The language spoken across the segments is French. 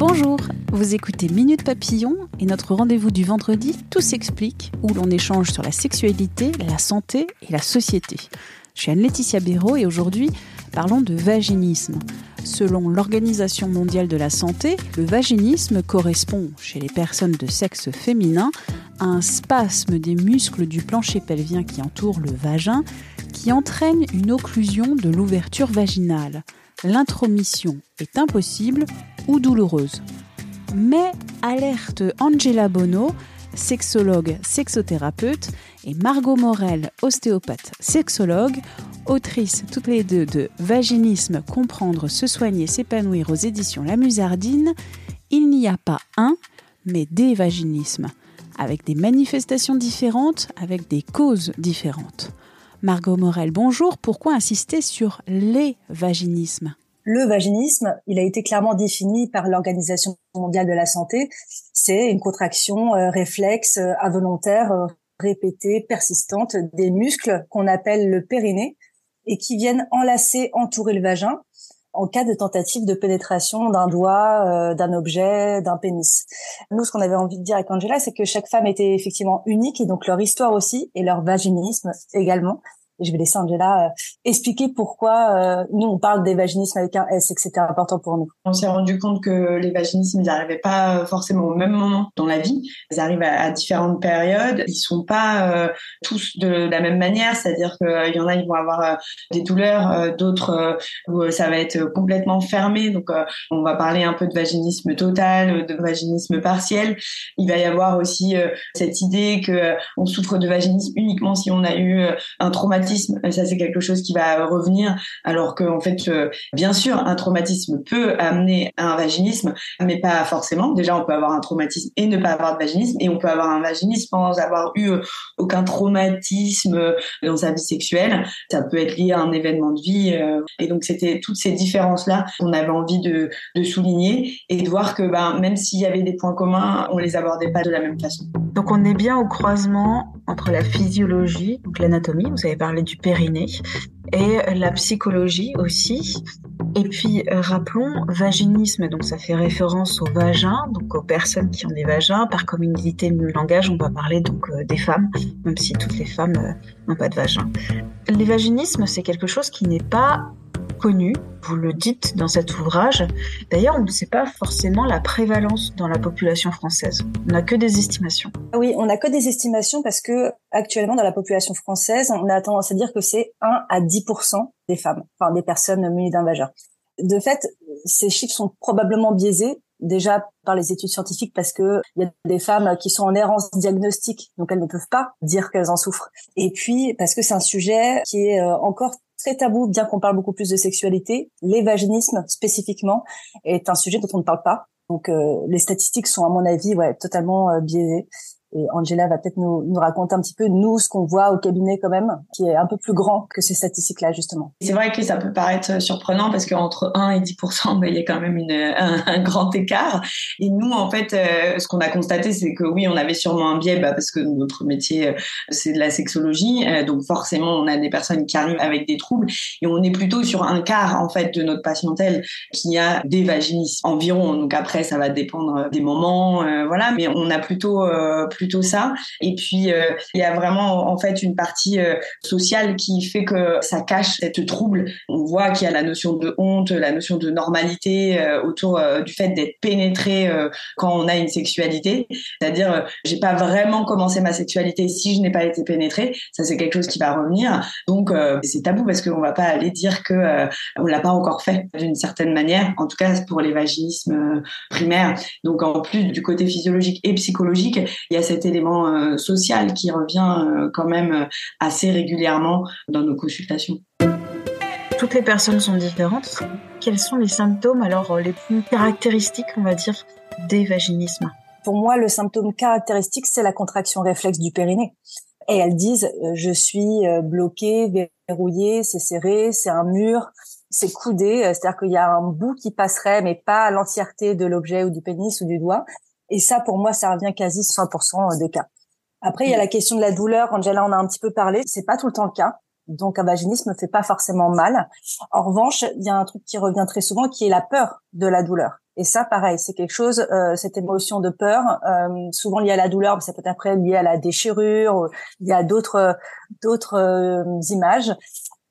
Bonjour, vous écoutez Minute Papillon et notre rendez-vous du vendredi Tout s'explique où l'on échange sur la sexualité, la santé et la société. Je suis Anne-Laetitia Béraud et aujourd'hui parlons de vaginisme. Selon l'Organisation mondiale de la santé, le vaginisme correspond chez les personnes de sexe féminin à un spasme des muscles du plancher pelvien qui entoure le vagin qui entraîne une occlusion de l'ouverture vaginale. L'intromission est impossible ou douloureuse. Mais alerte Angela Bono, sexologue sexothérapeute, et Margot Morel, ostéopathe sexologue, autrice toutes les deux de Vaginisme, comprendre, se soigner, s'épanouir aux éditions La Musardine, il n'y a pas un, mais des vaginismes, avec des manifestations différentes, avec des causes différentes. Margot Morel, bonjour. Pourquoi insister sur les vaginismes? Le vaginisme, il a été clairement défini par l'Organisation mondiale de la santé. C'est une contraction euh, réflexe euh, involontaire euh, répétée, persistante des muscles qu'on appelle le périnée et qui viennent enlacer, entourer le vagin en cas de tentative de pénétration d'un doigt, d'un objet, d'un pénis. Nous, ce qu'on avait envie de dire avec Angela, c'est que chaque femme était effectivement unique et donc leur histoire aussi et leur vaginisme également je vais laisser Angela euh, expliquer pourquoi euh, nous on parle des vaginismes avec un S et que c'était important pour nous. On s'est rendu compte que les vaginismes ils n'arrivaient pas forcément au même moment dans la vie. Ils arrivent à, différentes périodes. Ils sont pas euh, tous de la même manière, c'est-à-dire qu'il y en a ils vont avoir des douleurs, d'autres où ça va être complètement fermé. Donc on va parler un peu de vaginisme total, de vaginisme partiel. Il va y avoir aussi cette idée que on souffre de vaginisme uniquement si on a eu un traumatisme ça c'est quelque chose qui va revenir, alors que en fait, euh, bien sûr, un traumatisme peut amener à un vaginisme, mais pas forcément. Déjà, on peut avoir un traumatisme et ne pas avoir de vaginisme, et on peut avoir un vaginisme sans avoir eu euh, aucun traumatisme euh, dans sa vie sexuelle. Ça peut être lié à un événement de vie, et donc c'était toutes ces différences là qu'on avait envie de, de souligner et de voir que ben, même s'il y avait des points communs, on les abordait pas de la même façon. Donc on est bien au croisement entre la physiologie, donc l'anatomie, vous avez parlé du périnée, et la psychologie aussi. Et puis euh, rappelons vaginisme, donc ça fait référence au vagin, donc aux personnes qui ont des vagins. Par communauté de langage, on va parler donc euh, des femmes, même si toutes les femmes euh, n'ont pas de vagin. Les vaginismes, c'est quelque chose qui n'est pas connu, vous le dites dans cet ouvrage. D'ailleurs, on ne sait pas forcément la prévalence dans la population française. On n'a que des estimations. Oui, on n'a que des estimations parce que actuellement dans la population française, on a tendance à dire que c'est 1 à 10% des femmes, enfin des personnes munies d'un vagin. De fait, ces chiffres sont probablement biaisés déjà par les études scientifiques parce que il y a des femmes qui sont en errance diagnostique, donc elles ne peuvent pas dire qu'elles en souffrent. Et puis parce que c'est un sujet qui est euh, encore très tabou, bien qu'on parle beaucoup plus de sexualité. L'évaginisme, spécifiquement, est un sujet dont on ne parle pas. Donc, euh, les statistiques sont, à mon avis, totalement euh, biaisées. Et Angela va peut-être nous, nous raconter un petit peu, nous, ce qu'on voit au cabinet quand même, qui est un peu plus grand que ces statistiques-là, justement. C'est vrai que ça peut paraître surprenant parce qu'entre 1 et 10% ben, il y a quand même une, un, grand écart. Et nous, en fait, euh, ce qu'on a constaté, c'est que oui, on avait sûrement un biais bah, parce que notre métier, euh, c'est de la sexologie. Euh, donc forcément, on a des personnes qui arrivent avec des troubles. Et on est plutôt sur un quart, en fait, de notre patientèle qui a des vaginismes environ. Donc après, ça va dépendre des moments, voilà. Mais on a plutôt plutôt ça. Et puis euh, il y a vraiment en fait une partie euh, sociale qui fait que ça cache cette trouble. On voit qu'il y a la notion de honte, la notion de normalité euh, autour du fait d'être pénétré quand on a une sexualité. C'est-à-dire j'ai pas vraiment commencé ma sexualité si je n'ai pas été pénétrée. Ça c'est quelque chose qui va revenir. Donc c'est tabou parce qu'on va pas aller dire que on l'a pas encore fait d'une certaine manière. En tout cas pour les vaginismes primaires. Donc en plus du côté physiologique et psychologique, il y a cet élément euh, social qui revient euh, quand même euh, assez régulièrement dans nos consultations. Toutes les personnes sont différentes. Quels sont les symptômes alors les plus caractéristiques, on va dire, des vaginismes? Pour moi, le symptôme caractéristique, c'est la contraction réflexe du périnée. Et elles disent, euh, je suis euh, bloquée, verrouillée, c'est serré, c'est un mur, c'est coudé, c'est-à-dire qu'il y a un bout qui passerait, mais pas l'entièreté de l'objet ou du pénis ou du doigt. Et ça, pour moi, ça revient quasi 100% des cas. Après, il y a la question de la douleur. Angela en a un petit peu parlé. C'est pas tout le temps le cas. Donc, un vaginisme ne fait pas forcément mal. En revanche, il y a un truc qui revient très souvent, qui est la peur de la douleur. Et ça, pareil, c'est quelque chose, euh, cette émotion de peur, euh, souvent liée à la douleur, mais ça peut être après lié à la déchirure, il y a d'autres d'autres euh, images.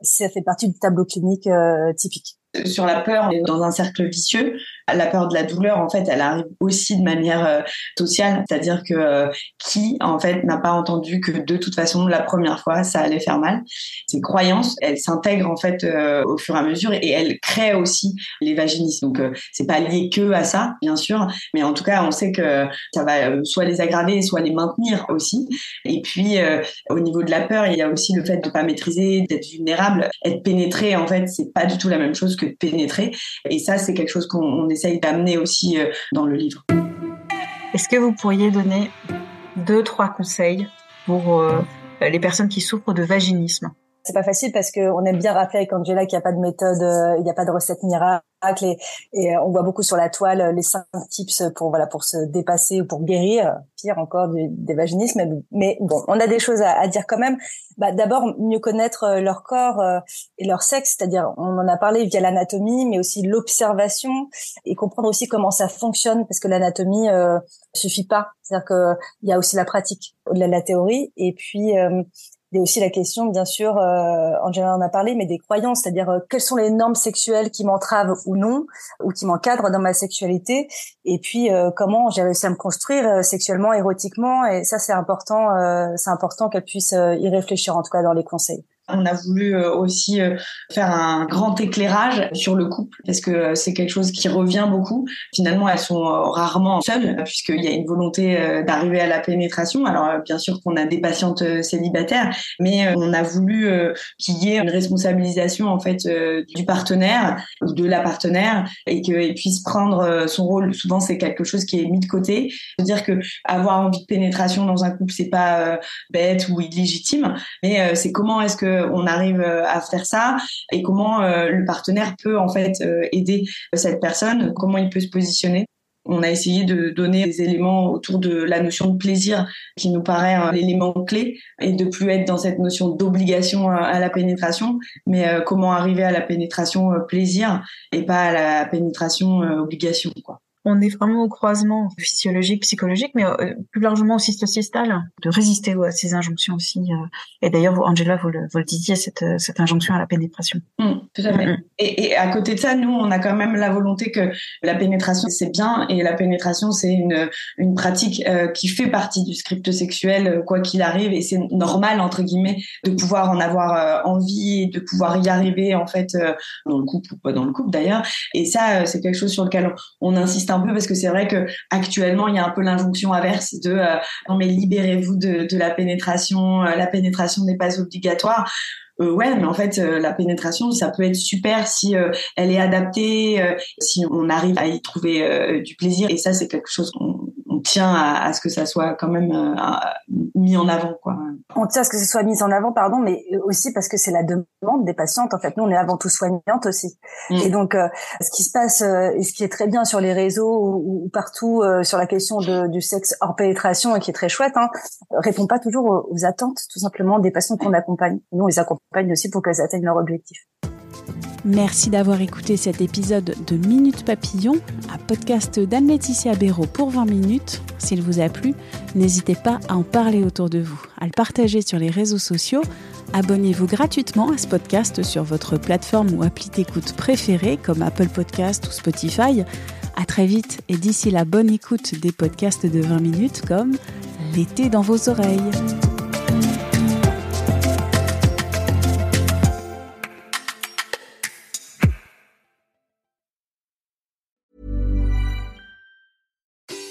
Ça fait partie du tableau clinique euh, typique sur la peur, on est dans un cercle vicieux. La peur de la douleur, en fait, elle arrive aussi de manière euh, sociale, c'est-à-dire que euh, qui, en fait, n'a pas entendu que de toute façon, la première fois, ça allait faire mal. Ces croyances, elles s'intègrent en fait euh, au fur et à mesure et elles créent aussi les vaginismes. Donc, c'est pas lié que à ça, bien sûr, mais en tout cas, on sait que ça va soit les aggraver, soit les maintenir aussi. Et puis, au niveau de la peur, il y a aussi le fait de pas maîtriser, d'être vulnérable, être pénétré. En fait, c'est pas du tout la même chose que pénétrer. Et ça, c'est quelque chose qu'on essaye d'amener aussi euh, dans le livre. Est-ce que vous pourriez donner deux, trois conseils pour euh, les personnes qui souffrent de vaginisme? C'est pas facile parce qu'on aime bien rappeler avec Angela qu'il n'y a pas de méthode, euh, il n'y a pas de recette miracle et, et, on voit beaucoup sur la toile les cinq tips pour voilà pour se dépasser ou pour guérir, pire encore du, des vaginismes. Mais bon, on a des choses à, dire quand même. Bah, D'abord, mieux connaître euh, leur corps euh, et leur sexe, c'est-à-dire on en a parlé via l'anatomie, mais aussi l'observation et comprendre aussi comment ça fonctionne parce que l'anatomie euh, suffit pas. C'est-à-dire qu'il y a aussi la pratique au-delà de la théorie et puis euh, il y a aussi la question, bien sûr, euh, Angela en a parlé, mais des croyances, c'est-à-dire euh, quelles sont les normes sexuelles qui m'entravent ou non, ou qui m'encadrent dans ma sexualité, et puis euh, comment j'ai réussi à me construire euh, sexuellement, érotiquement, et ça c'est important, euh, c'est important qu'elle puisse y réfléchir en tout cas dans les conseils. On a voulu euh, aussi euh, faire un grand éclairage sur le couple parce que euh, c'est quelque chose qui revient beaucoup. Finalement, elles sont rarement seules puisqu'il y a une volonté d'arriver à la pénétration. Alors bien sûr qu'on a des patientes célibataires, mais on a voulu qu'il y ait une responsabilisation en fait du partenaire ou de la partenaire et qu'il puisse prendre son rôle. Souvent, c'est quelque chose qui est mis de côté. C'est-à-dire que avoir envie de pénétration dans un couple, c'est pas bête ou illégitime, mais c'est comment est-ce que on arrive euh, à faire ça et comment euh, le partenaire peut en fait euh, aider cette personne, comment il peut se positionner. On a essayé de donner des éléments autour de la notion de plaisir qui nous paraît l'élément clé et de plus être dans cette notion d'obligation à la pénétration, mais comment arriver à la pénétration plaisir et pas à la pénétration obligation quoi on est vraiment au croisement physiologique, psychologique, mais euh, plus largement aussi sociétal, de résister à ces injonctions aussi. Euh. et d'ailleurs, Angela, vous le, vous le disiez, cette, euh, cette, injonction à la pénétration. Mmh, tout à fait. Mmh, mmh. Et, et, à côté de ça, nous, on a quand même la volonté que la pénétration, c'est bien, et la pénétration, c'est une, une pratique qui fait partie du script sexuel, quoi qu'il arrive, et c'est normal, entre guillemets, de pouvoir en avoir envie, et de pouvoir y arriver, en fait, dans le couple ou pas dans le couple d'ailleurs. Et ça, c'est quelque chose sur lequel on insiste un peu parce que c'est vrai que actuellement il y a un peu l'injonction inverse de euh, non mais libérez-vous de, de, la pénétration, euh, la pénétration n'est pas obligatoire. Euh, ouais, mais en fait, la pénétration, ça peut être super si elle est adaptée, si on arrive à y trouver du plaisir. Et ça, c'est quelque chose qu'on on tient à, à, ce que ça soit quand même euh, mis en avant quoi. On tient à ce que ce soit mis en avant pardon mais aussi parce que c'est la demande des patientes en fait nous on est avant tout soignantes aussi. Mm. Et donc euh, ce qui se passe euh, et ce qui est très bien sur les réseaux ou, ou partout euh, sur la question de, du sexe hors pénétration et qui est très chouette hein, répond pas toujours aux, aux attentes tout simplement des patientes qu'on accompagne. Nous on les accompagne aussi pour qu'elles atteignent leur objectif. Merci d'avoir écouté cet épisode de Minute Papillon, un podcast d'Anne-Laetitia Béraud pour 20 minutes. S'il vous a plu, n'hésitez pas à en parler autour de vous, à le partager sur les réseaux sociaux. Abonnez-vous gratuitement à ce podcast sur votre plateforme ou appli d'écoute préférée comme Apple Podcast ou Spotify. À très vite et d'ici la bonne écoute des podcasts de 20 minutes comme L'été dans vos oreilles.